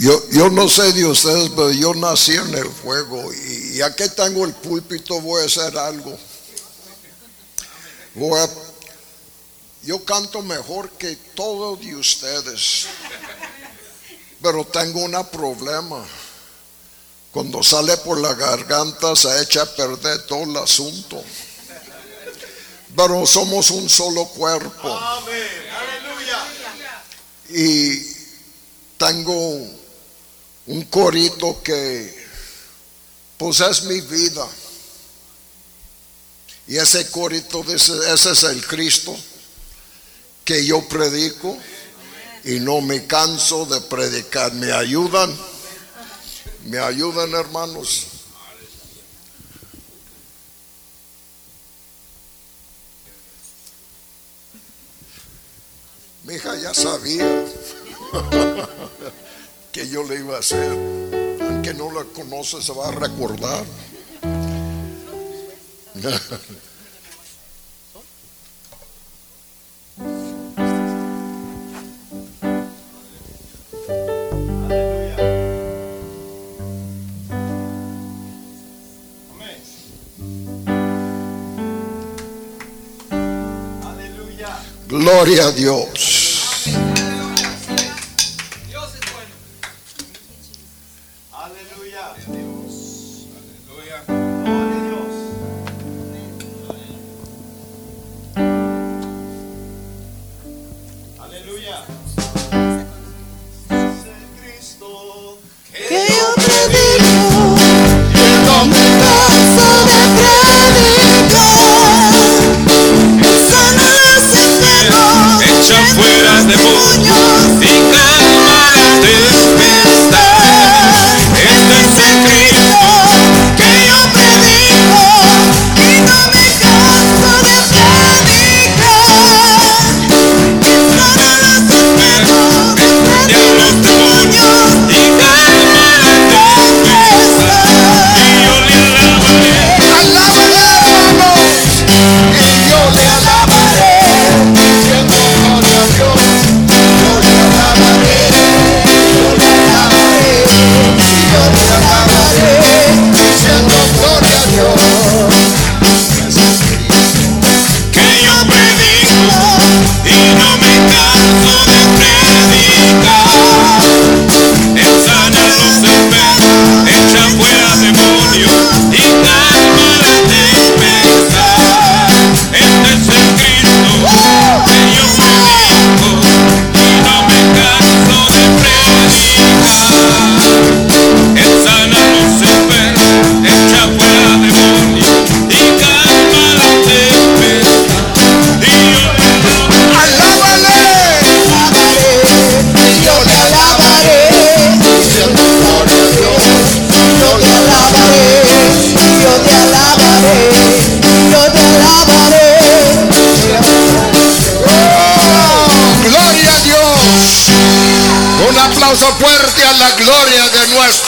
Yo, yo no sé de ustedes, pero yo nací en el fuego y ya que tengo el púlpito voy a hacer algo. Voy a- yo canto mejor que todos de ustedes, pero tengo un problema. Cuando sale por la garganta se echa a perder todo el asunto. Pero somos un solo cuerpo. Y tengo un corito que pues es mi vida. Y ese corito dice, ese es el Cristo que yo predico y no me canso de predicar. ¿Me ayudan? ¿Me ayudan hermanos? Mi hija ya sabía que yo le iba a hacer. Aunque no la conoce, se va a recordar. Gloria a Dios. Enfermos,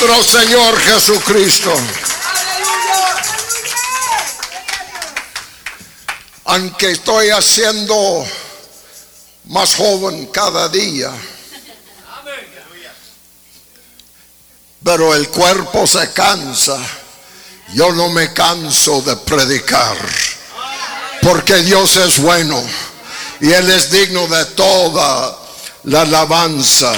Señor Jesucristo. Aunque estoy haciendo más joven cada día, pero el cuerpo se cansa. Yo no me canso de predicar, porque Dios es bueno y Él es digno de toda la alabanza.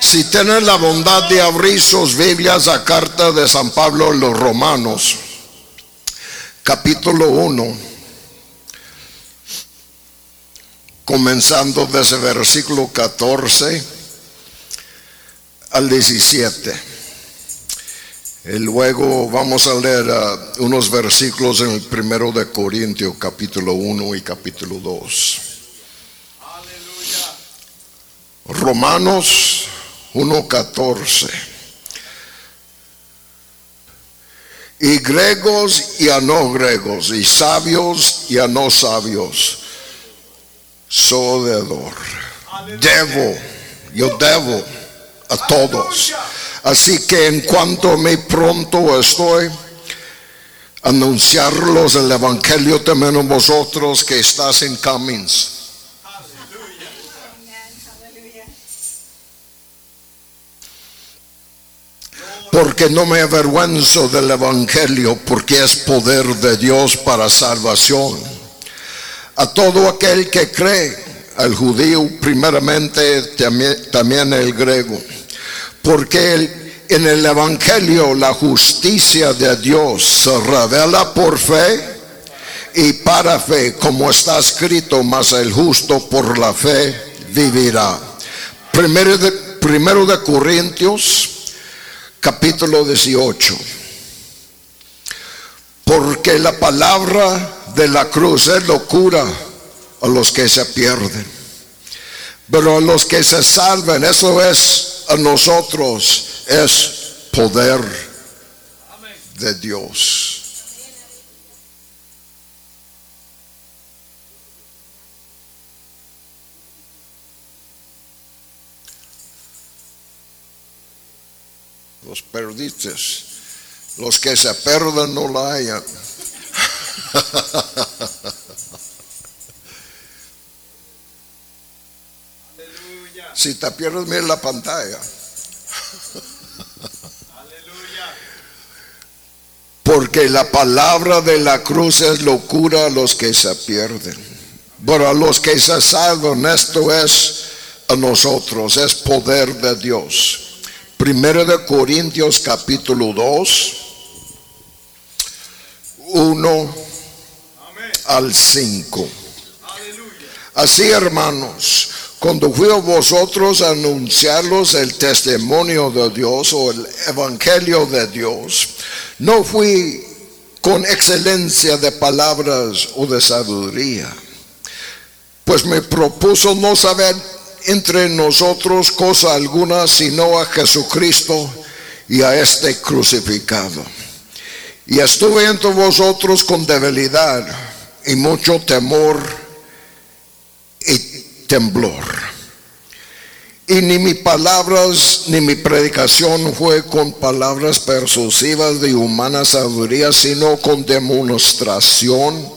Si tienen la bondad de abrir sus Biblias a carta de San Pablo a los Romanos, capítulo 1, comenzando desde versículo 14 al 17. Y luego vamos a leer ah, unos versículos en el primero de Corintios, capítulo 1 y capítulo 2. Romanos 1.14. Y griegos y a no griegos, y sabios y a no sabios, soy deudor. Debo, yo debo a todos. Así que en cuanto mí pronto estoy, anunciarlos el evangelio también a vosotros que estás en caminos. Porque no me avergüenzo del Evangelio, porque es poder de Dios para salvación. A todo aquel que cree, al judío primeramente, también, el griego. Porque en el Evangelio la justicia de Dios se revela por fe y para fe, como está escrito, mas el justo por la fe vivirá. Primero de, primero de Corintios, capítulo 18. Porque la palabra de la cruz es locura a los que se pierden. Pero a los que se salvan, eso es a nosotros, es poder de Dios. Los perdiste. Los que se pierden no la hayan. Si te pierdes, mira la pantalla. Aleluya. Porque la palabra de la cruz es locura a los que se pierden. Pero a los que se salvan, esto es a nosotros, es poder de Dios. Primero de Corintios capítulo 2, 1 Amén. al 5. Aleluya. Así, hermanos, cuando fui a vosotros a anunciarlos el testimonio de Dios o el evangelio de Dios, no fui con excelencia de palabras o de sabiduría, pues me propuso no saber entre nosotros cosa alguna sino a Jesucristo y a este crucificado. Y estuve entre vosotros con debilidad y mucho temor y temblor. Y ni mis palabras ni mi predicación fue con palabras persuasivas de humana sabiduría, sino con demostración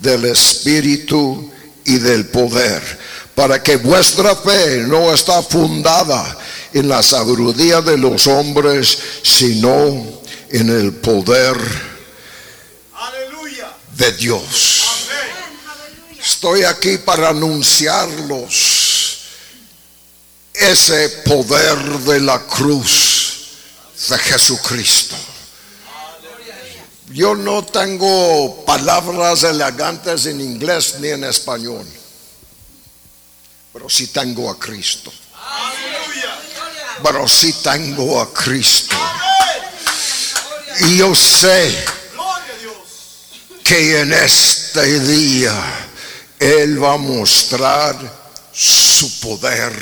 del Espíritu y del poder, para que vuestra fe no está fundada en la sabiduría de los hombres, sino en el poder de Dios. Estoy aquí para anunciarlos ese poder de la cruz de Jesucristo. Yo no tengo palabras elegantes en inglés ni en español, pero sí tengo a Cristo. Pero sí tengo a Cristo. Y yo sé que en este día Él va a mostrar su poder.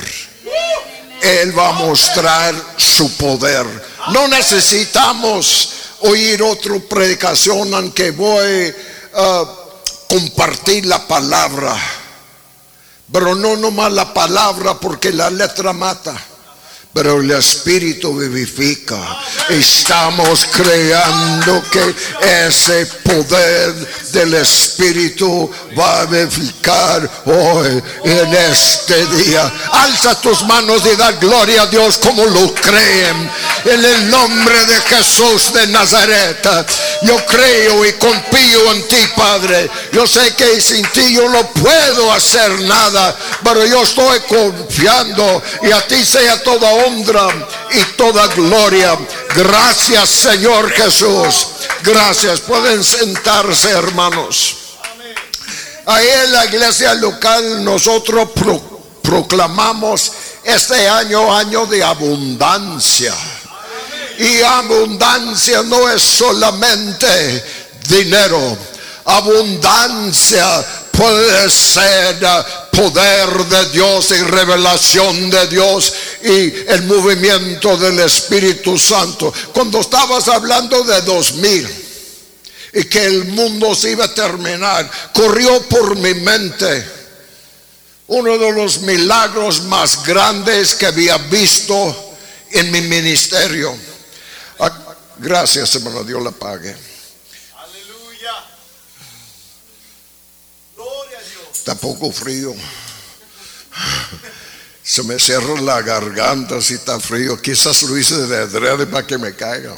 Él va a mostrar su poder. No necesitamos oír otra predicación aunque voy a compartir la palabra. Pero no nomás la palabra porque la letra mata. Pero el Espíritu vivifica. Estamos creando que ese poder del Espíritu va a vivificar hoy en este día. Alza tus manos y da gloria a Dios como lo creen. En el nombre de Jesús de Nazaret. Yo creo y confío en ti, Padre. Yo sé que sin ti yo no puedo hacer nada. Pero yo estoy confiando y a ti sea toda y toda gloria. Gracias, Señor Jesús. Gracias. Pueden sentarse, hermanos. Ahí en la iglesia local nosotros pro- proclamamos este año año de abundancia. Y abundancia no es solamente dinero. Abundancia puede ser poder de Dios y revelación de Dios y el movimiento del Espíritu Santo. Cuando estabas hablando de 2000 y que el mundo se iba a terminar, corrió por mi mente uno de los milagros más grandes que había visto en mi ministerio. Ah, Gracias, hermano, Dios la pague. Aleluya. Gloria a Dios. Está poco frío. Se me cierra la garganta si está frío. Quizás lo hice de adrede para que me caiga.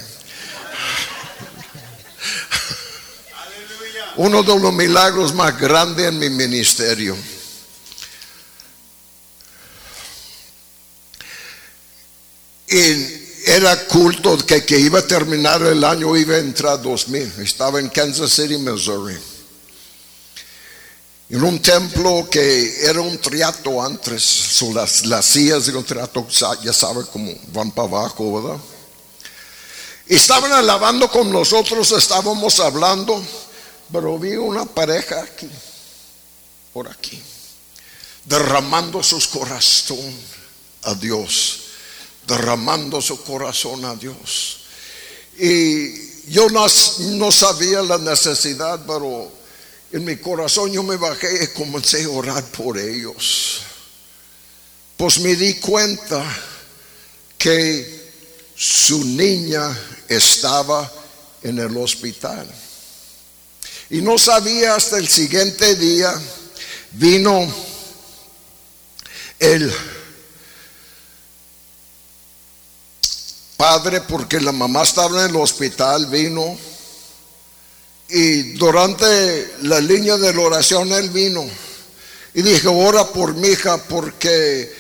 Uno de los milagros más grandes en mi ministerio. Y era culto que, que iba a terminar el año, iba a entrar 2000. Estaba en Kansas City, Missouri. En un templo que era un triato antes, son las, las sillas de un triato, ya saben cómo van para abajo, ¿verdad? Y estaban alabando con nosotros, estábamos hablando, pero vi una pareja aquí, por aquí, derramando sus corazón a Dios, derramando su corazón a Dios. Y yo no, no sabía la necesidad, pero en mi corazón yo me bajé y comencé a orar por ellos. Pues me di cuenta que su niña estaba en el hospital. Y no sabía hasta el siguiente día, vino el padre porque la mamá estaba en el hospital, vino y durante la línea de la oración él vino y dije, ora por mi hija porque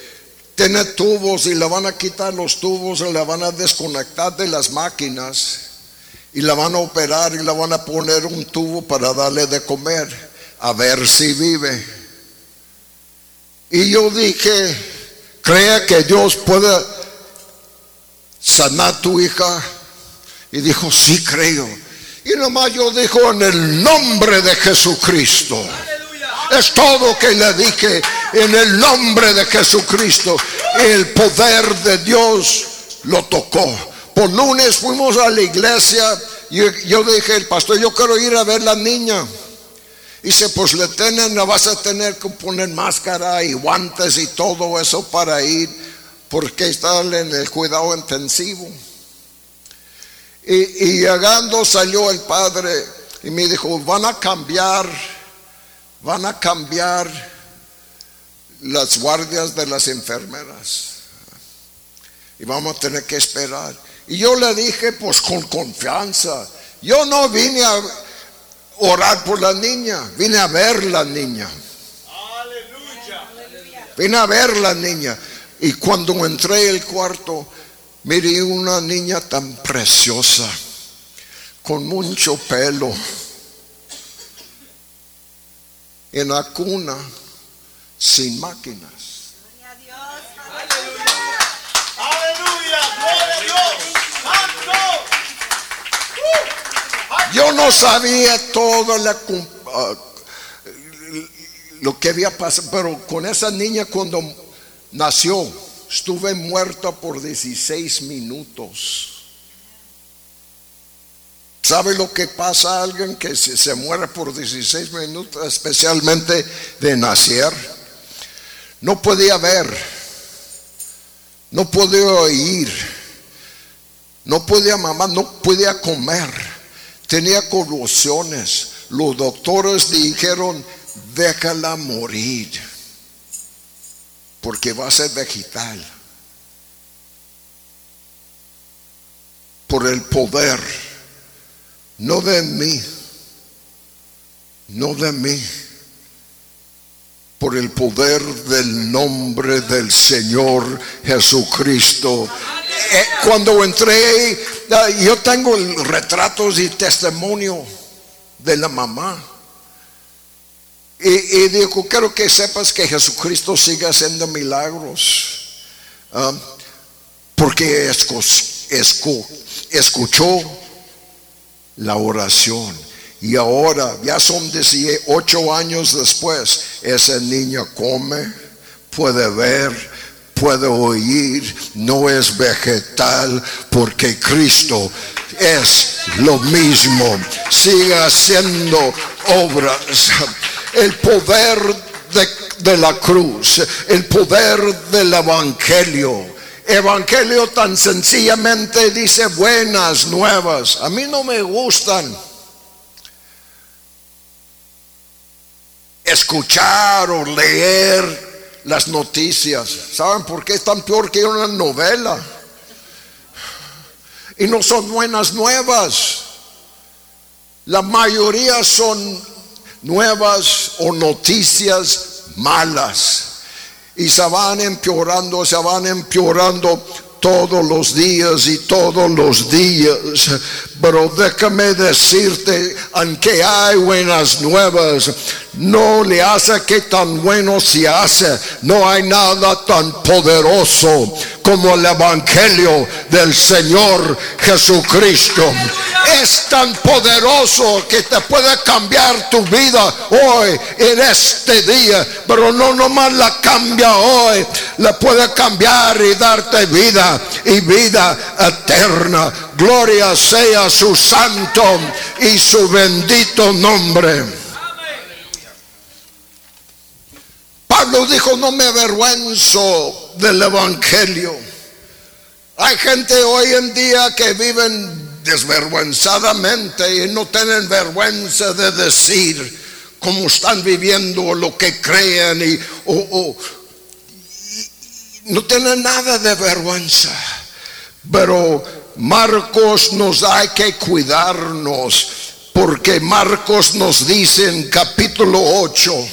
tiene tubos y le van a quitar los tubos y la van a desconectar de las máquinas y la van a operar y la van a poner un tubo para darle de comer a ver si vive. Y yo dije, crea que Dios puede sanar tu hija. Y dijo, sí creo. Y nomás yo dijo, en el nombre de Jesucristo. Es todo que le dije, en el nombre de Jesucristo. El poder de Dios lo tocó. Por lunes fuimos a la iglesia. Y yo dije, el pastor, yo quiero ir a ver la niña. Dice, pues le tienen, le vas a tener que poner máscara y guantes y todo eso para ir, porque está en el cuidado intensivo. Y, y llegando salió el padre y me dijo, van a cambiar, van a cambiar las guardias de las enfermeras. Y vamos a tener que esperar. Y yo le dije, pues con confianza, yo no vine a orar por la niña, vine a ver la niña. Aleluya. Vine a ver la niña. Y cuando entré al cuarto, miré una niña tan preciosa, con mucho pelo, en la cuna, sin máquinas. Aleluya. Gloria a Dios. Santo. Yo no sabía todo la ah, lo que había pasado, pero con esa niña cuando nació, estuve muerta por 16 minutos. ¿Sabe lo que pasa a alguien que se, muere por 16 minutos, especialmente de nacer? No podía ver, no podía oír, no podía mamar, no podía comer, tenía convulsiones. Los doctores dijeron, déjala morir, porque va a ser vegetal. Por el poder, no de mí, no de mí, por el poder del nombre del Señor Jesucristo. Eh, cuando entré, ah, yo tengo retratos y testimonio de la mamá. Y, y dijo, quiero que sepas que Jesucristo sigue haciendo milagros. Ah, porque escu- escu- escuchó la oración. Y ahora, ya son 18 años después, esa niña come, puede ver, puede oír, no es vegetal, porque Cristo es lo mismo. Sigue haciendo obras. El poder de, la cruz, el poder del Evangelio. Evangelio tan sencillamente dice buenas nuevas. A mí no me gustan escuchar o leer las noticias. ¿Saben por qué es tan peor que una novela? Y no son buenas nuevas. La mayoría son nuevas o noticias malas. Y se van empeorando, se van empeorando todos los días y todos los días. Pero déjame decirte, aunque hay buenas nuevas, no le hace que tan bueno se hace. No hay nada tan poderoso como el Evangelio del Señor Jesucristo. Es tan poderoso que te puede cambiar tu vida hoy, en este día. Pero no nomás la cambia hoy, la puede cambiar y darte vida y vida eterna. Gloria sea su santo y su bendito nombre. Dijo, no me avergüenzo del Evangelio. Hay gente hoy en día que viven desvergüenzadamente y no tienen vergüenza de decir cómo están viviendo lo que creen y, o- no tienen nada de vergüenza. Pero Marcos nos hay que cuidarnos porque Marcos nos dice en capítulo 8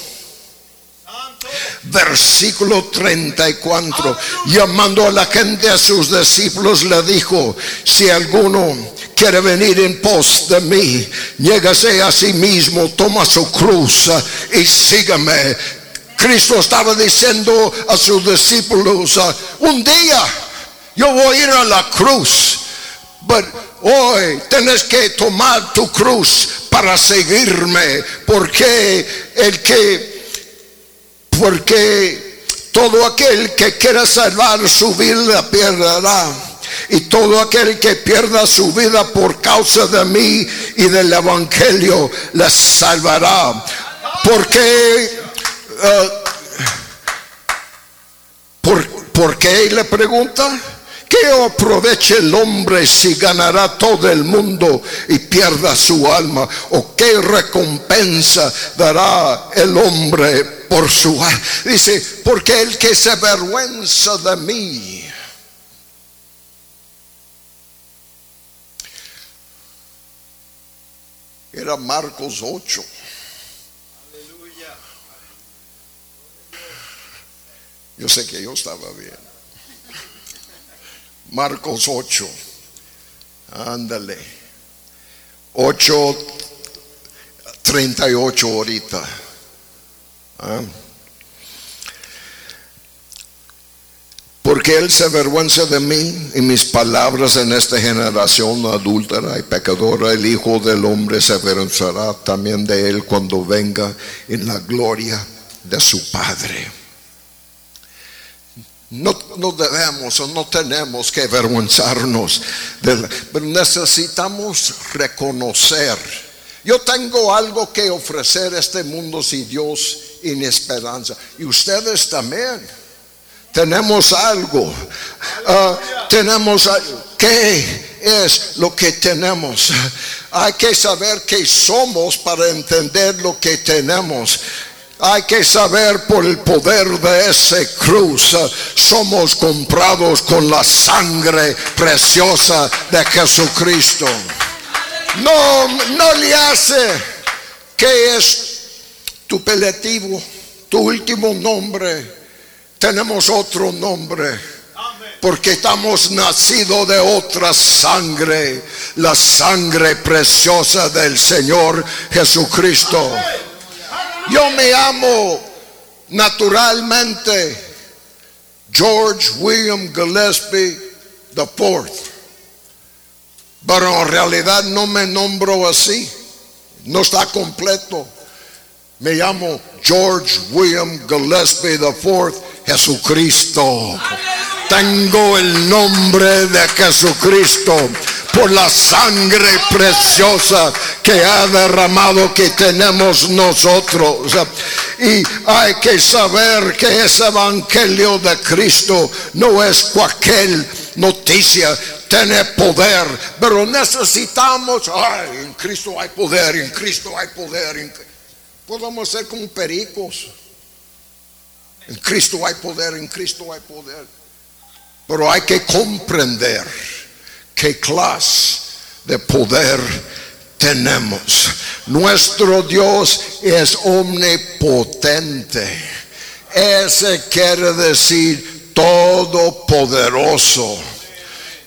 versículo 34, llamando a la gente a sus discípulos, le dijo, si alguno quiere venir en pos de mí, llégase a sí mismo, toma su cruz y sígame. Cristo estaba diciendo a sus discípulos, un día yo voy a ir a la cruz, pero hoy tienes que tomar tu cruz para seguirme, porque el que porque todo aquel que quiera salvar su vida perderá. Y todo aquel que pierda su vida por causa de mí y del Evangelio, la salvará. Porque, eh, ¿por, por qué le pregunta? ¿Qué aprovecha el hombre si ganará todo el mundo y pierda su alma? ¿O qué recompensa dará el hombre por su alma? Dice, porque el que se avergüenza de mí. Era Marcos 8. Yo sé que yo estaba bien. Marcos 8. Ándale. 8, 38 ahorita. Ah. Porque Él se avergüenza de mí y mis palabras en esta generación adúltera y pecadora. El Hijo del Hombre se avergonzará también de Él cuando venga en la gloria de su Padre. No, no debemos o no tenemos que avergonzarnos, pero necesitamos reconocer. Yo tengo algo que ofrecer a este mundo si Dios en esperanza. Y ustedes también. Tenemos algo. Ah, tenemos algo. ¿Qué es lo que tenemos? Hay que saber qué somos para entender lo que tenemos. Hay que saber por el poder de ese cruz, somos comprados con la sangre preciosa de Jesucristo. No, no le hace que es tu peletivo, tu último nombre. Tenemos otro nombre. Porque estamos nacidos de otra sangre, la sangre preciosa del Señor Jesucristo. Yo me amo naturalmente George William Gillespie the Fourth. Pero en realidad no me nombro así. No está completo. Me llamo George William Gillespie the Fourth, Jesucristo. Tengo el nombre de Jesucristo por la sangre preciosa que ha derramado que tenemos nosotros. Y hay que saber que ese evangelio de Cristo no es cualquier noticia, tiene poder, pero necesitamos, ay, en Cristo hay poder, en Cristo hay poder. Podemos ser como pericos. En Cristo hay poder, en Cristo hay poder. Pero hay que comprender qué clase de poder tenemos. Nuestro Dios es omnipotente. Ese quiere decir todopoderoso.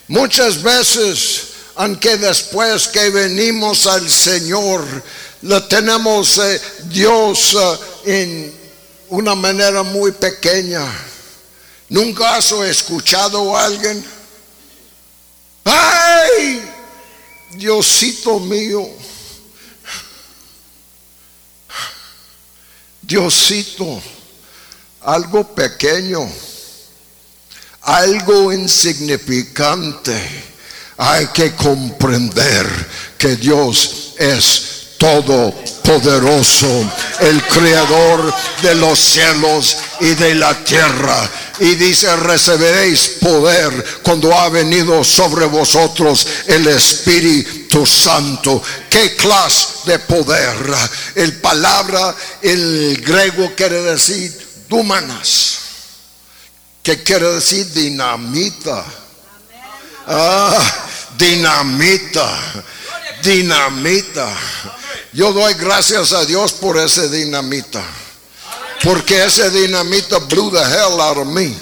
Muchas veces, aunque después que venimos al Señor, lo tenemos eh, Dios eh, en una manera muy pequeña. ¿Nunca has escuchado a alguien? ¡Ay! Diosito mío. Diosito, algo pequeño, algo insignificante. Hay que comprender que Dios es todopoderoso, el creador de los cielos y de la tierra. Y dice, recibiréis poder cuando ha venido sobre vosotros el Espíritu Santo. ¿Qué clase de poder? El palabra, el griego quiere decir dumanas, que quiere decir dinamita. Ah, dinamita, dinamita. Yo doy gracias a Dios por ese dinamita. Porque ese dinamita blew the hell out of me.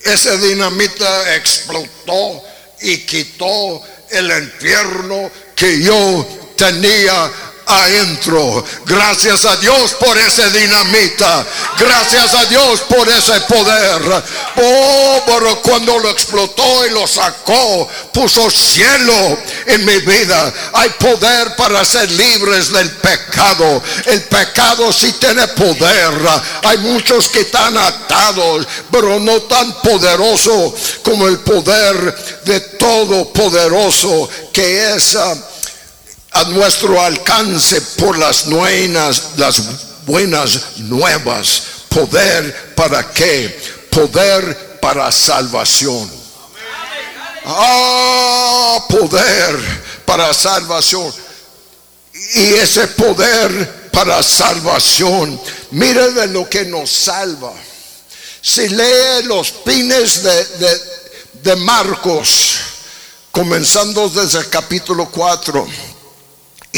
Ese dinamita explotó y quitó el infierno que yo tenía adentro. Gracias a Dios por ese dinamita. Gracias a Dios por ese poder. Oh, pero cuando lo explotó y lo sacó, puso cielo en mi vida. Hay poder para ser libres del pecado. El pecado sí tiene poder. Hay muchos que están atados, pero no tan poderoso como el poder de Todopoderoso que es a nuestro alcance por las buenas, las buenas nuevas. Poder para qué? Poder para salvación. Ah, poder para salvación. Y ese poder para salvación, mire de lo que nos salva. Si lee los pines de, de, Marcos, comenzando desde el capítulo 4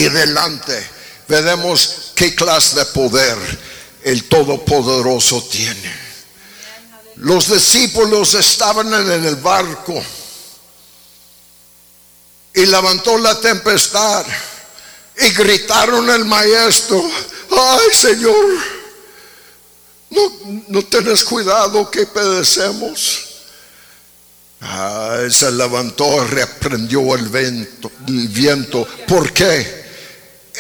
y delante, veremos qué clase de poder el Todopoderoso tiene. Los discípulos estaban en el barco y levantó la tempestad y gritaron al maestro, ay Señor, no, no tenés cuidado que pedecemos. Ah, él se levantó, reprendió el viento, el viento. ¿Por qué?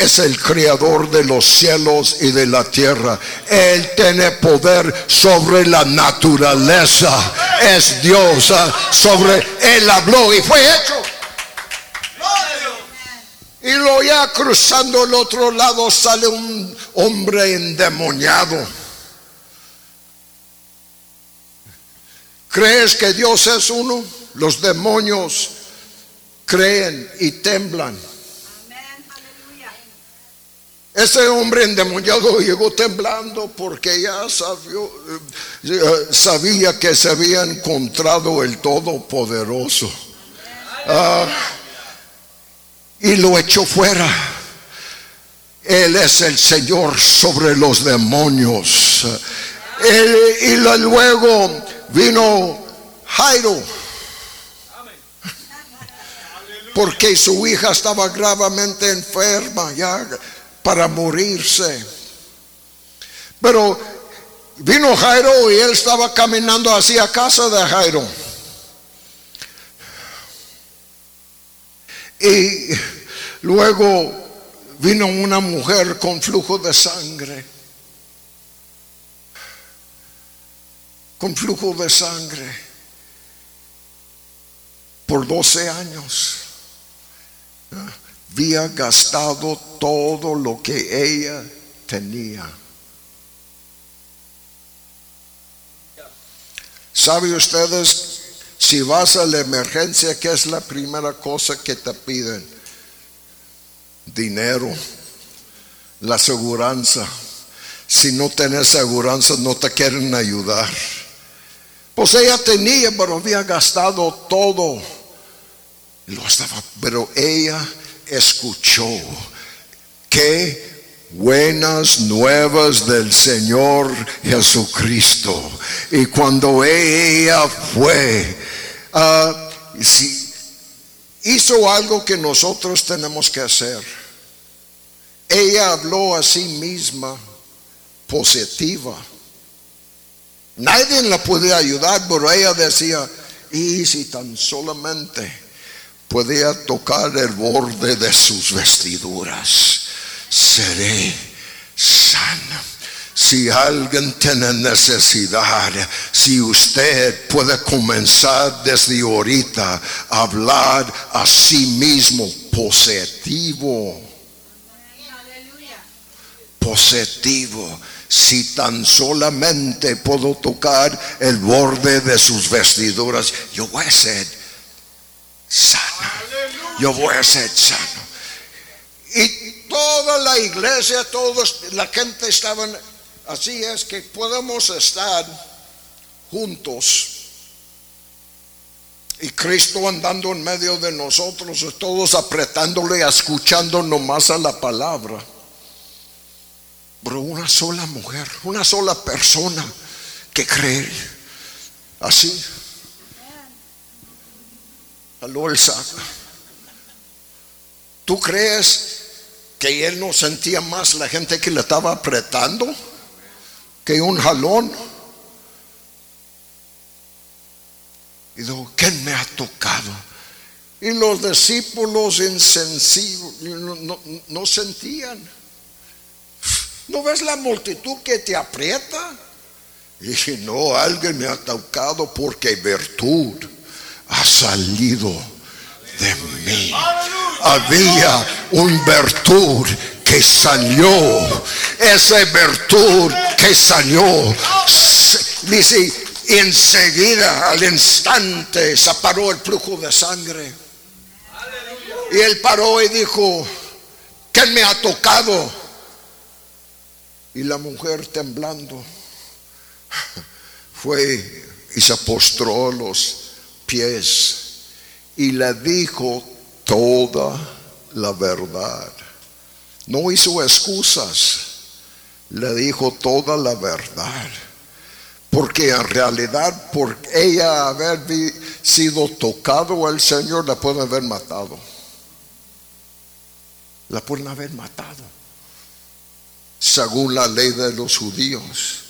Es el creador de los cielos y de la tierra. Él tiene poder sobre la naturaleza. Es Dios ah, sobre él habló y fue hecho. Y lo ya cruzando el otro lado sale un hombre endemoniado. ¿Crees que Dios es uno? Los demonios creen y temblan. Ese hombre endemoniado llegó temblando porque ya eh, sabía que se había encontrado el Todopoderoso. Ah, y lo echó fuera. Él es el Señor sobre los demonios. y luego vino Jairo. Porque su hija estaba gravemente enferma, para morirse. Pero vino Jairo y él estaba caminando hacia casa de Jairo. Y luego vino una mujer con flujo de sangre. Con flujo de sangre. Por 12 años había gastado todo lo que ella tenía. ¿Sabe ustedes si vas a la emergencia qué es la primera cosa que te piden? Dinero, la aseguranza. si no tenés seguridad no te quieren ayudar. Pues ella tenía, pero había gastado todo. Lo estaba, pero ella escuchó que buenas nuevas del Señor Jesucristo. Y cuando ella fue, ah, si- hizo algo que nosotros tenemos que hacer. Ella habló a sí misma positiva. Nadie la podía ayudar, pero ella decía, y si tan solamente podía tocar el borde de sus vestiduras, seré sana. Si alguien tiene necesidad, si usted puede comenzar desde ahorita a hablar a sí mismo positivo positivo. Si tan solamente puedo tocar el borde de sus vestiduras, yo voy a ser sano. Yo voy a ser sano. Y toda la iglesia, todos, la gente estaban, así es que podemos estar juntos. Y Cristo andando en medio de nosotros, todos apretándole, escuchando nomás a la palabra. Pero una sola mujer, una sola persona que cree así. Aló el saco. ¿Tú crees que él no sentía más la gente que le estaba apretando que un jalón? Y dijo, ¿quién me ha tocado? Y los discípulos insensibles no, sentían. ¿No ves la multitud que te aprieta? Y dije, no, alguien me ha tocado porque virtud ha salido de mí. Había un virtud que salió. Esa virtud que salió. Dice, enseguida, al instante, se paró el flujo de sangre. Y él paró y dijo, ¿quién me ha tocado? Y la mujer temblando fue y se postró los pies y le dijo toda la verdad. No hizo excusas, le dijo toda la verdad. Porque en realidad, por ella haber sido tocado al Señor, la pueden haber matado. La pueden haber matado según la ley de los judíos.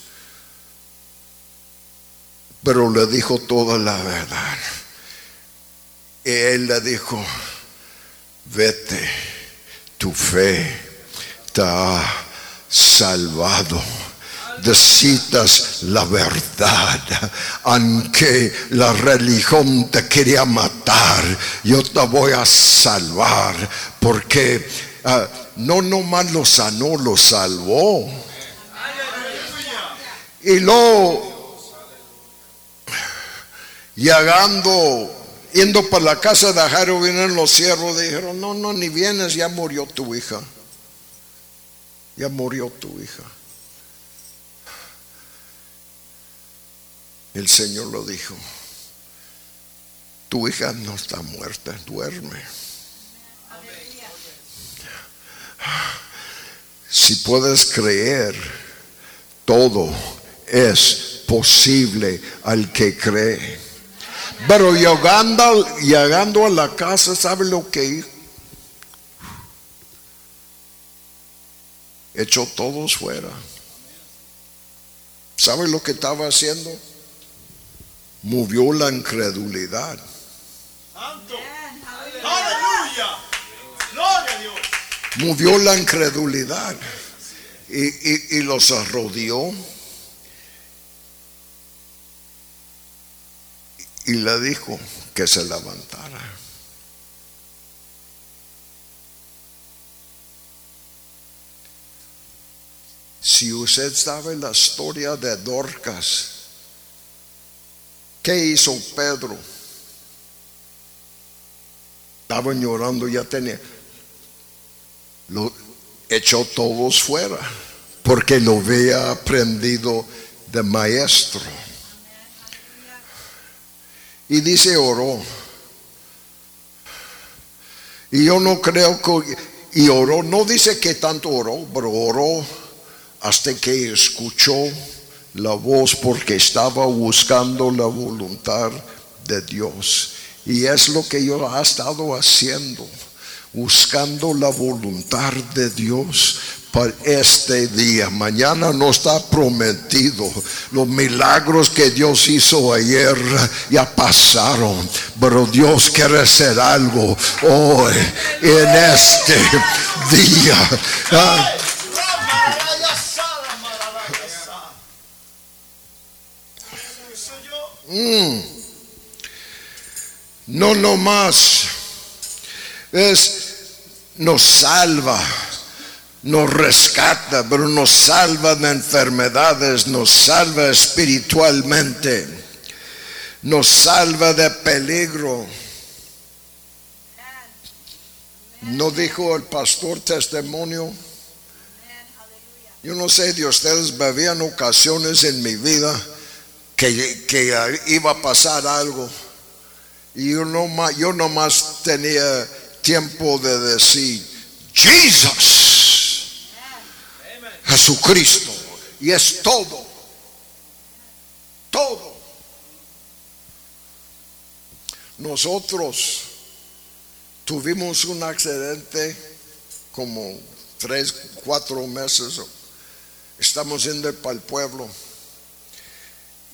Pero le dijo toda la verdad. Y él le dijo, vete, tu fe te ha salvado. Decitas la verdad, aunque la religión te quería matar, yo te voy a salvar, porque ah, no nomás lo sanó, lo salvó. Y luego, llegando, yendo para la casa de Jairo, vienen los siervos, dijeron, no, no, ni vienes, ya murió tu hija. Ya murió tu hija. El Señor lo dijo, tu hija no está muerta, duerme. Si puedes creer, todo es posible al que cree. Pero llegando, llegando a la casa, ¿sabe lo que hizo? Echó todos fuera. ¿Sabe lo que estaba haciendo? Movió la incredulidad. Aleluya. Gloria a Dios. movió la incredulidad y, y- y los arrodilló y le dijo que se levantara. Si usted sabe la historia de Dorcas, ¿qué hizo Pedro? Estaban llorando, ya tenía, lo echó todos fuera. porque lo había aprendido de maestro. Y dice oró. Y yo no creo que, y oró, no dice que tanto oró, pero oró hasta que escuchó la voz porque estaba buscando la voluntad de Dios. Y es lo que yo he estado haciendo, buscando la voluntad de Dios para este día. Mañana no está prometido. Los milagros que Dios hizo ayer ya pasaron. Pero Dios quiere hacer algo hoy, en este día. Ah, No nomás es nos salva, nos rescata, pero nos salva de enfermedades, nos salva espiritualmente, nos salva de peligro. ¿No dijo el pastor testimonio? Yo no sé de ustedes, pero habían ocasiones en mi vida que, que iba a pasar algo. Y yo no, ma- yo nomás tenía tiempo de decir, Jesus, Jesucristo. Y es todo, todo. Nosotros tuvimos un accidente como tres, cuatro meses. Estamos yendo para el pueblo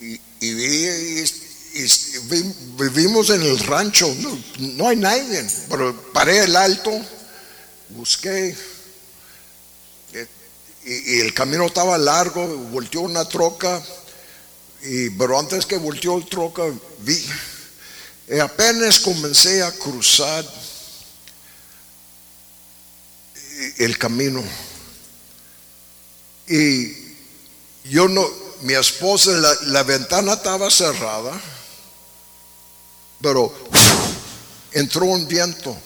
y, y vi- y- y vi- vivimos en el rancho, no, no hay nadie, pero paré el alto, busqué, eh, y, el camino estaba largo, volteó una troca, y, pero antes que volteó el troca, vi, y apenas comencé a cruzar el camino, y yo no, mi esposa, la, la ventana estaba cerrada, pero entró un viento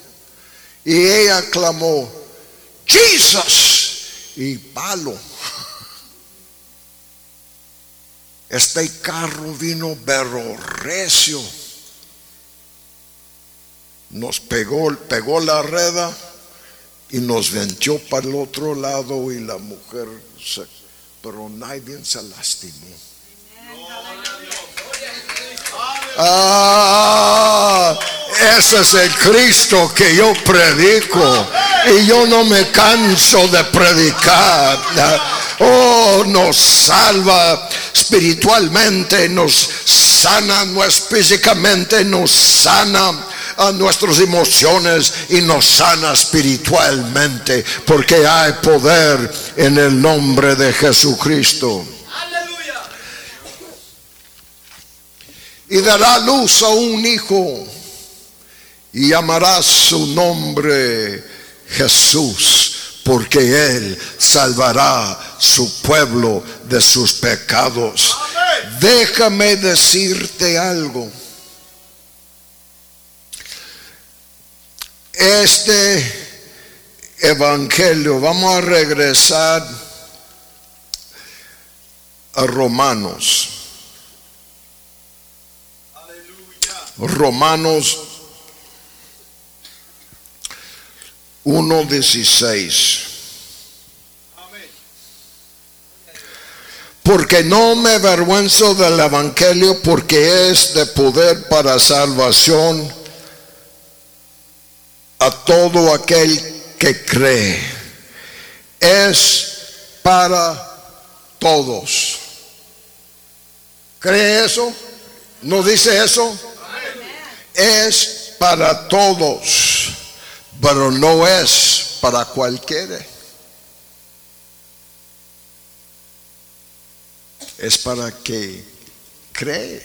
y ella clamó, Jesus, y palo. Este carro vino pero recio. Nos pegó, pegó la reda y nos venció para el otro lado y la mujer se, pero nadie se lastimó. Ah, ese es el Cristo que yo predico y yo no me canso de predicar. Oh, nos salva espiritualmente, nos sana nos físicamente, nos sana a nuestras emociones y nos sana espiritualmente porque hay poder en el nombre de Jesucristo. Aleluya. y dará luz a un hijo y llamará su nombre Jesús, porque él salvará su pueblo de sus pecados. Déjame decirte algo. Este evangelio, vamos a regresar a Romanos. Aleluya. Romanos 1.16. Amén. Porque no me avergüenzo del Evangelio porque es de poder para salvación a todo aquel que cree. Es para todos. ¿Cree eso? ¿No dice eso? Es para todos, pero no es para cualquiera. Es para que cree.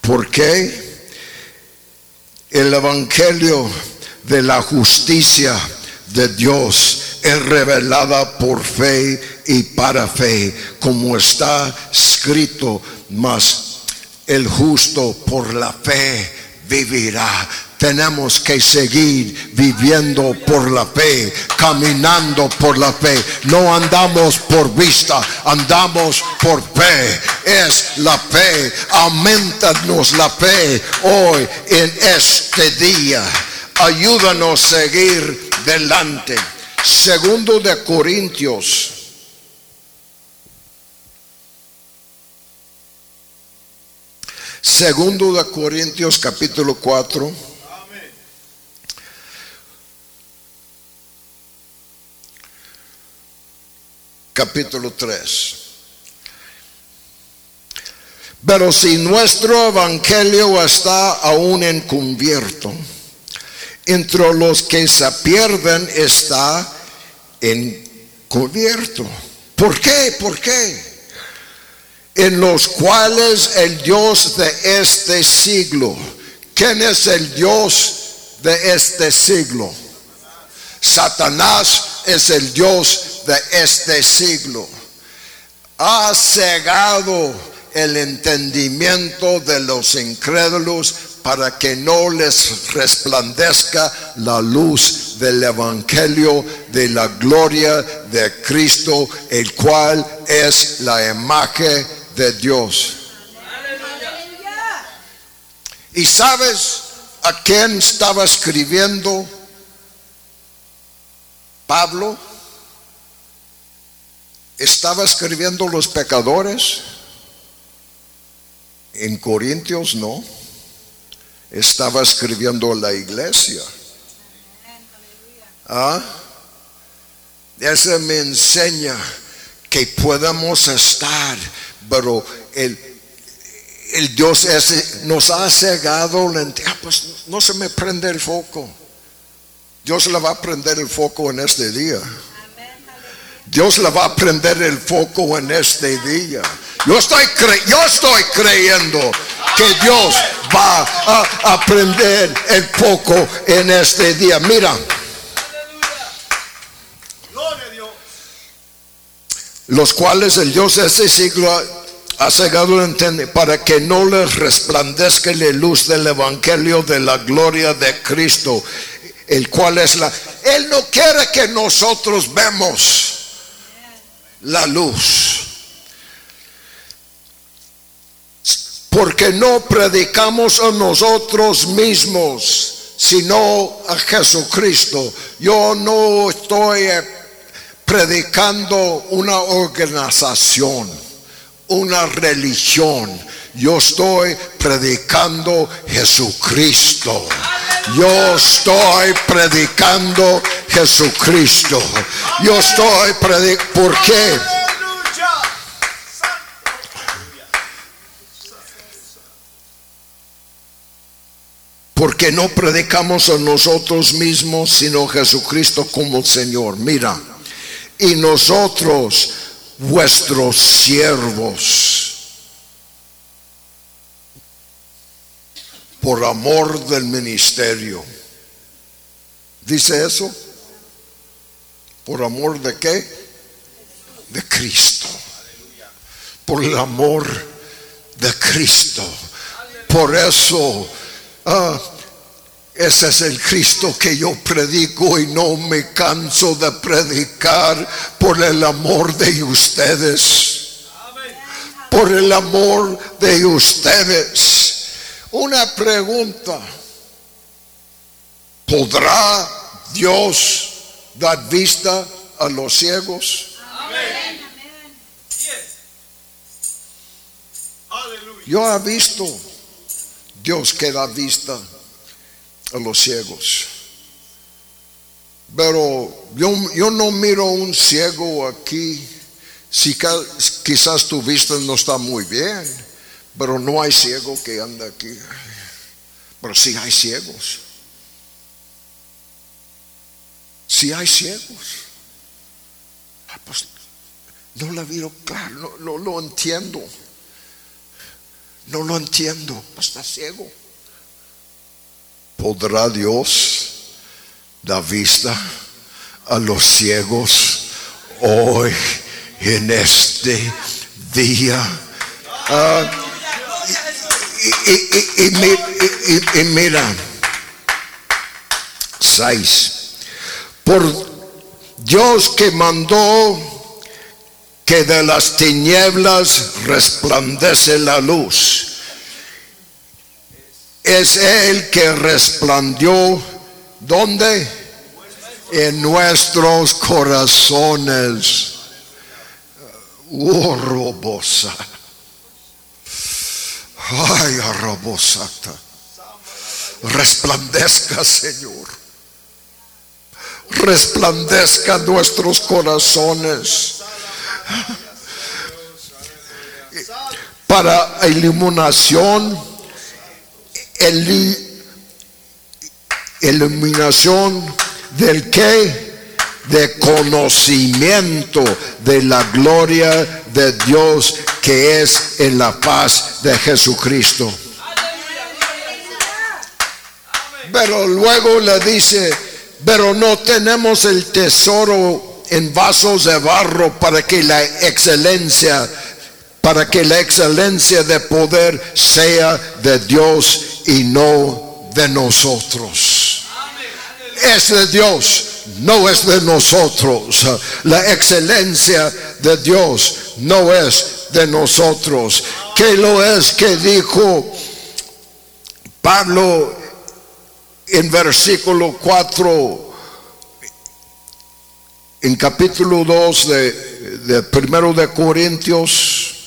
¿Por qué? El Evangelio de la justicia de Dios es revelada por fe y para fe, como está escrito, mas el justo por la fe vivirá. Tenemos que seguir viviendo por la fe, caminando por la fe. No andamos por vista, andamos por fe. Es la fe. Aumentanos la fe hoy en este día. Ayúdanos a seguir delante. Segundo de Corintios. Segundo de Corintios capítulo 4. Amén. capítulo 3. Pero si nuestro evangelio está aún encubierto, entre los que se pierden está encubierto. ¿Por qué? ¿Por qué? En los cuales el Dios de este siglo, ¿quién es el Dios de este siglo? Satanás es el Dios de este siglo. Ha cegado el entendimiento de los incrédulos para que no les resplandezca la luz del Evangelio de la gloria de Cristo, el cual es la imagen de Dios. ¿Y sabes a quién estaba escribiendo Pablo? ¿Estaba escribiendo los pecadores? En Corintios no. Estaba escribiendo la iglesia. ¿Ah? Eso me enseña que podemos estar, pero el, el Dios ese nos ha cegado. la Ah, pues no se me prende el foco. Dios le va a prender el foco en este día. Dios le va a prender el foco en este día. Yo estoy, cre- yo estoy creyendo que Dios va a, a prender el foco en este día. Mira, los cuales el Dios de este siglo ha- cegado el para que no les resplandezca la luz del evangelio de la gloria de Cristo, el cual es la... Él no quiere que nosotros vemos la luz. Porque no predicamos a nosotros mismos, sino a Jesucristo. Yo no estoy predicando una organización, una religión. Yo estoy predicando Jesucristo. Yo estoy predicando Jesucristo. Yo estoy predicando... ¿Por qué? Porque no predicamos a nosotros mismos, sino Jesucristo como el Señor. Mira, y nosotros, vuestros siervos, por amor del ministerio. ¿Dice eso? ¿Por amor de qué? De Cristo. Por el amor de Cristo. Por eso, ah, ese es el Cristo que yo predico y no me canso de predicar por el amor de ustedes. Por el amor de ustedes. Una pregunta. ¿Podrá Dios dar vista a los ciegos? Yo he visto Dios que da vista a los ciegos. Pero yo, yo no miro un ciego aquí. Si quizás tu vista no está muy bien, pero no hay ciego que anda aquí. Pero sí hay ciegos. Sí hay ciegos. Ah, pues, no la miro claro, no, no lo entiendo. No lo entiendo, pues está ciego. ¿Podrá Dios dar vista a los ciegos hoy en este día? Y- y mira, seis. Por Dios que mandó que de las tinieblas resplandece la luz. Es Él que resplandió, ¿dónde? En nuestros corazones. Oh, robosa. Ay, robosata. Resplandezca, Señor. Resplandezca nuestros corazones. Para iluminación, iluminación del que? De conocimiento de la gloria de Dios que es en la paz de Jesucristo. Pero luego le dice, pero no tenemos el tesoro en vasos de barro para que la excelencia, para que la excelencia de poder sea de Dios y no de nosotros. Es de Dios, no es de nosotros. La excelencia de Dios no es de nosotros. ¿Qué lo es que dijo Pablo en versículo 4, en capítulo 2 de, de primero de Corintios,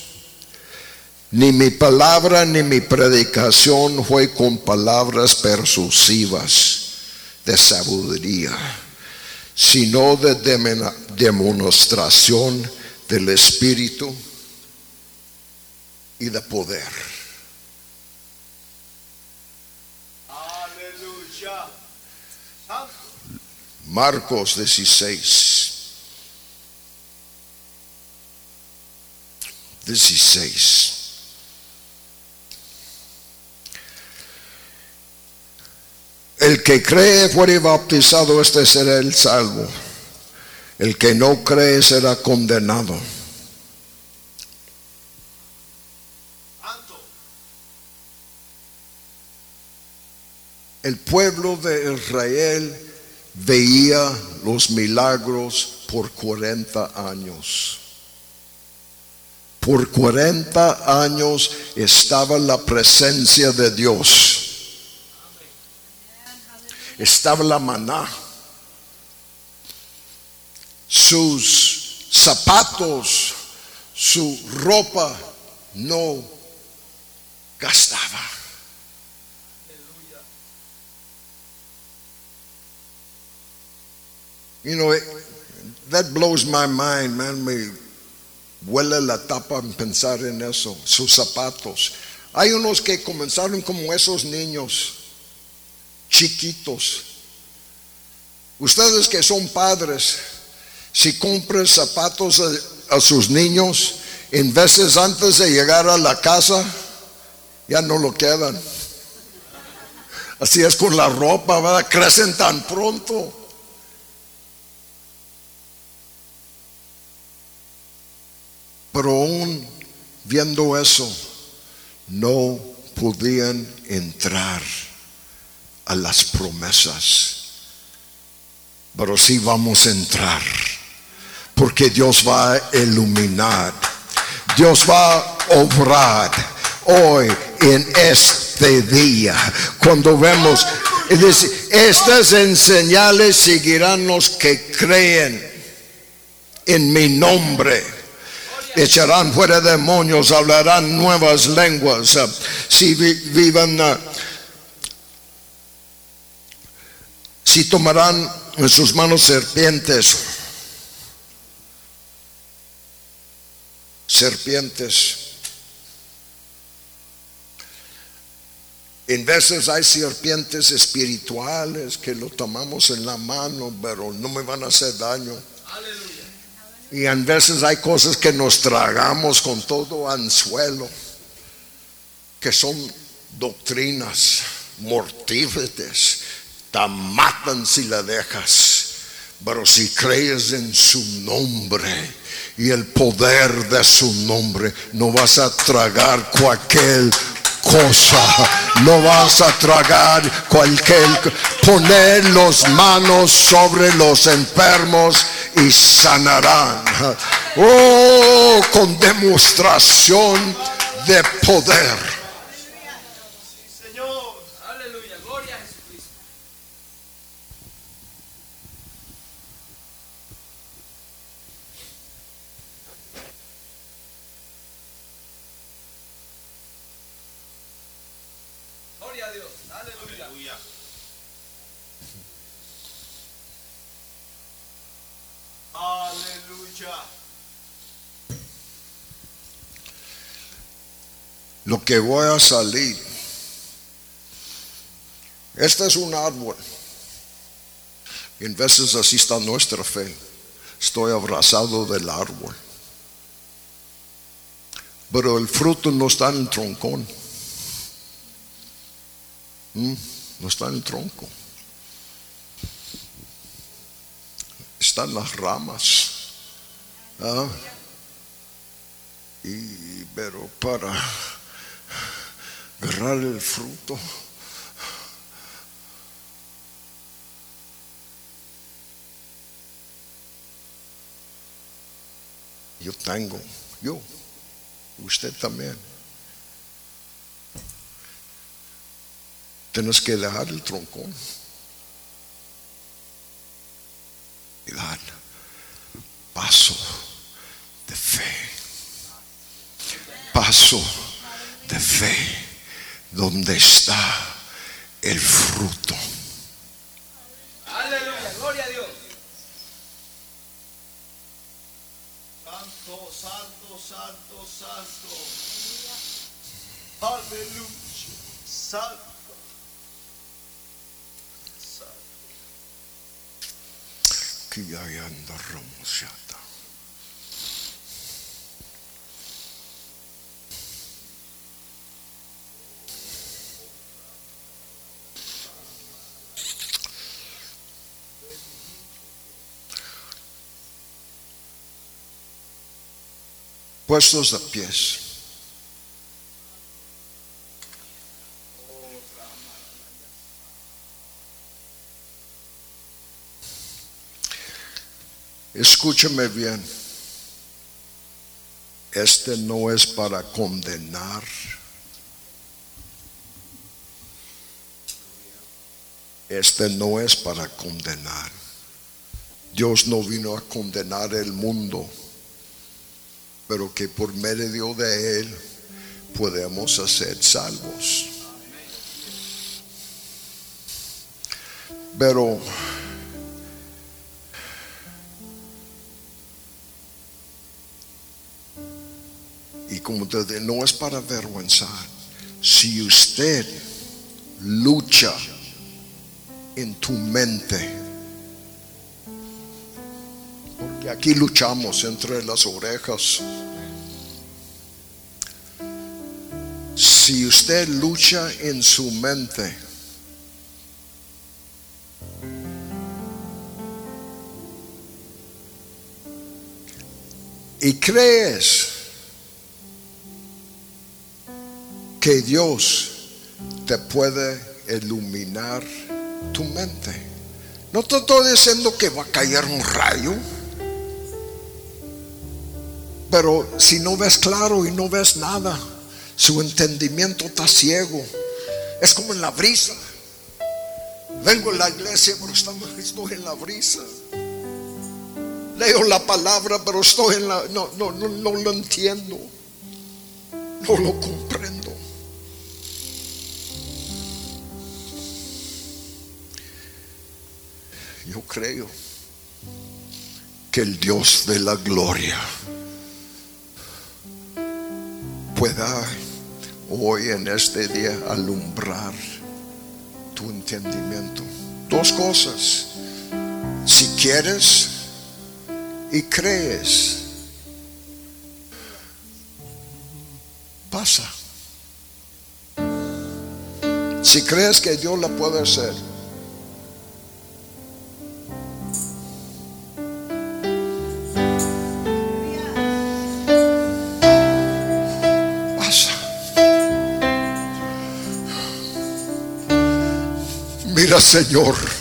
ni mi palabra ni mi predicación fue con palabras persuasivas de sabiduría, sino de demostración del Espíritu y de poder. Aleluya. Marcos 16. 16. El que cree fuere bautizado, este será el salvo. El que no cree será condenado. El pueblo de Israel veía los milagros por 40 años. Por 40 años estaba la presencia de Dios. Estaba la maná. Sus zapatos, su ropa no gastaba. You know, that blows my mind, man. Me huele la tapa en pensar en eso, sus zapatos. Hay unos que comenzaron como esos niños chiquitos. Ustedes que son padres, si compran zapatos a, sus niños, en veces antes de llegar a la casa, ya no lo quedan. Así es con la ropa. Crecen tan pronto. Pero aún viendo eso, no podían entrar a las promesas. Pero sí vamos a entrar, porque Dios va a iluminar, Dios va a obrar hoy en este día. Cuando vemos, estas en señales seguirán los que creen en mi nombre echarán fuera demonios, hablarán nuevas lenguas, si vi- vivan, si tomarán en sus manos serpientes, serpientes. En veces hay serpientes espirituales que lo tomamos en la mano, pero no me van a hacer daño. Y en veces hay cosas que nos tragamos con todo anzuelo, que son doctrinas mortíferas, te matan si la dejas. Pero si crees en su nombre y el poder de su nombre, no vas a tragar cualquier cosa. No vas a tragar cualquier. Poner las manos sobre los enfermos y sanarán. Oh, con demostración de poder. Señor. Aleluya, gloria a Jesucristo. Gloria a Dios, aleluya. Aleluya. Lo que voy a salir. Este es un árbol. Y en veces así está nuestra fe. Estoy abrazado del árbol. Pero el fruto no está en el troncón. ¿Mm? No está en el tronco. Está en las ramas. ¿Ah? Y pero para agarrar el fruto. Yo tengo, yo, usted también. Tienes que dejar el troncón y dar paso de fe. Paso de fe donde está el fruto. Aleluya, gloria a Dios. Santo, santo, santo, santo. Aleluya. Santo. Santo. Puestos de pies. Escúchame bien. Este no es para condenar. Este no es para condenar. Dios no vino a condenar el mundo, pero que por medio de Él podemos ser salvos. Pero Y como te digo, no es para avergüenzar. Si usted lucha en tu mente, porque aquí luchamos entre las orejas. Si usted lucha en su mente, y crees que Dios te puede iluminar tu mente. No te estoy diciendo que va a caer un rayo, pero si no ves claro y no ves nada, su entendimiento está ciego. Es como en la brisa. Vengo a la iglesia, pero estoy en la brisa. Leo la palabra, pero estoy en la. No, no, no, no lo entiendo. No lo comprendo. Yo creo que el Dios de la gloria pueda hoy en este día alumbrar tu entendimiento. Dos cosas. Si quieres y crees, pasa. Si crees que Dios la puede hacer, Señor.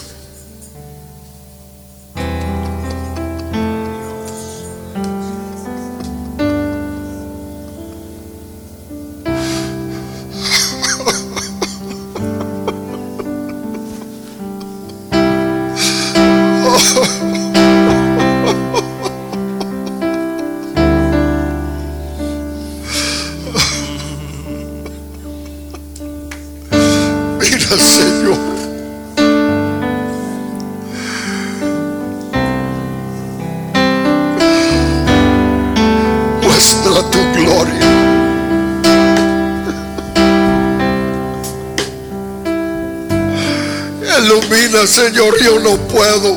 Señor, yo no puedo.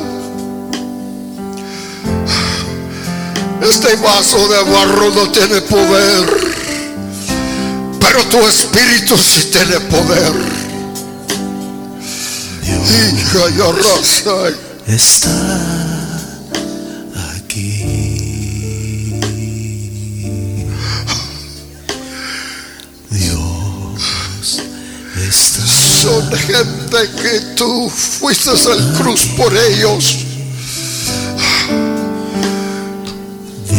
Este vaso de barro no tiene poder, pero tu espíritu sí tiene poder. Hija y arrasa. está aquí. Dios está Son gente que tú fuiste al cruz por ellos.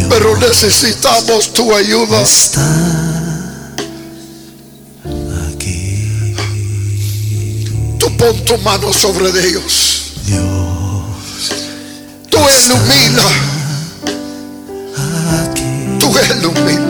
Pero necesitamos tu ayuda. está aquí. Tú pon tu mano sobre ellos. Dios Tú ilumina. Tú ilumina.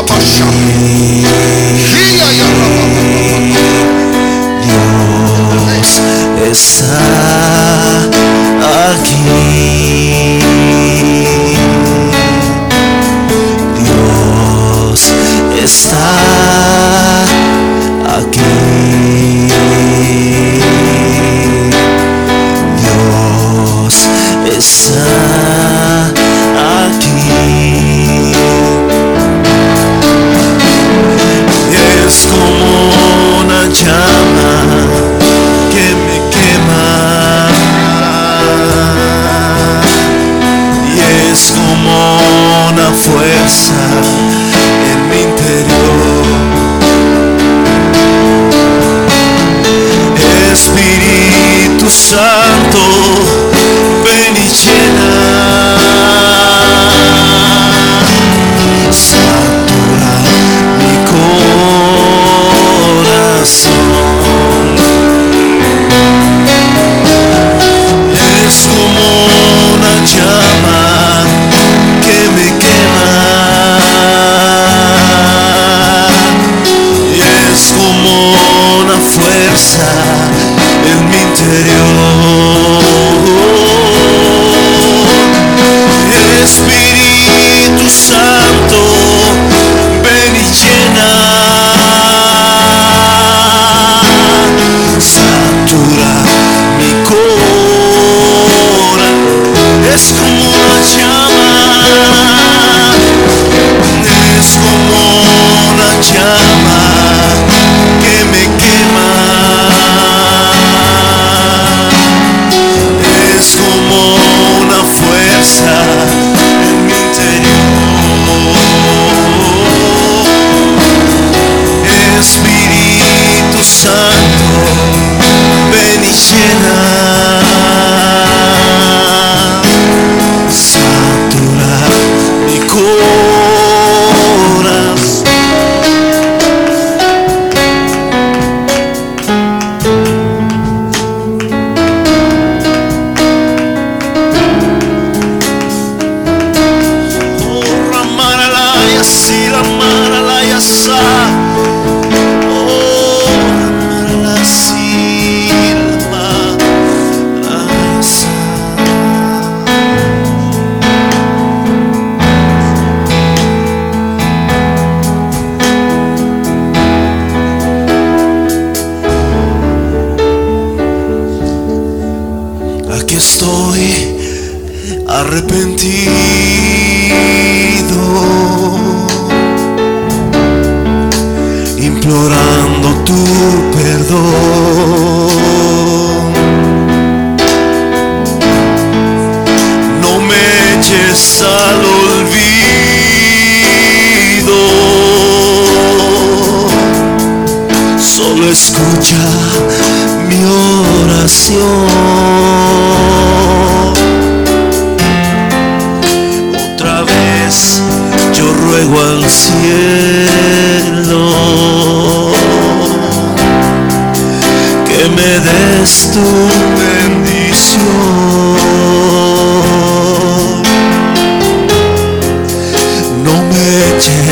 está aquí.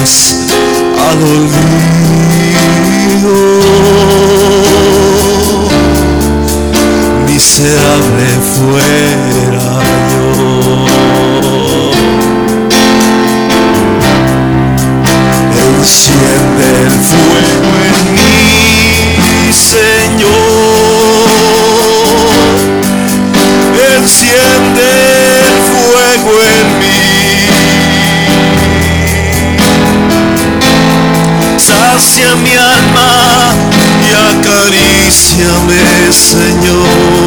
más al. Miserable fuera yo. Enciende el fuego. Señor.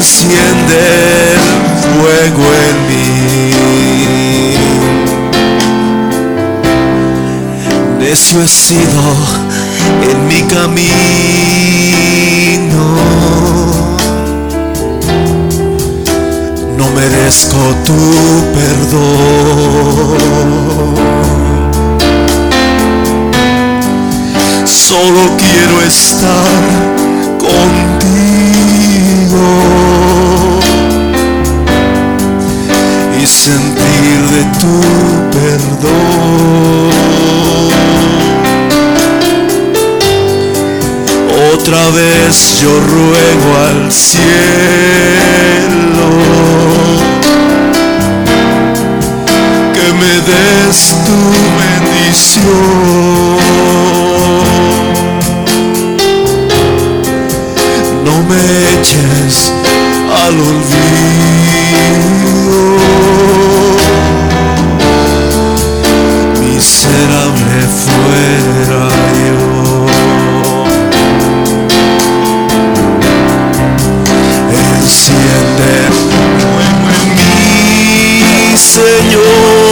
Enciende el fuego en mí. Necio he sido en mi camino. No merezco tu perdón. Solo quiero estar contigo sentir de tu perdón. Otra vez yo ruego al cielo que me des tu bendición. No me eches al olvido. Miserable fuera yo. Enciende fuego en mí, Señor.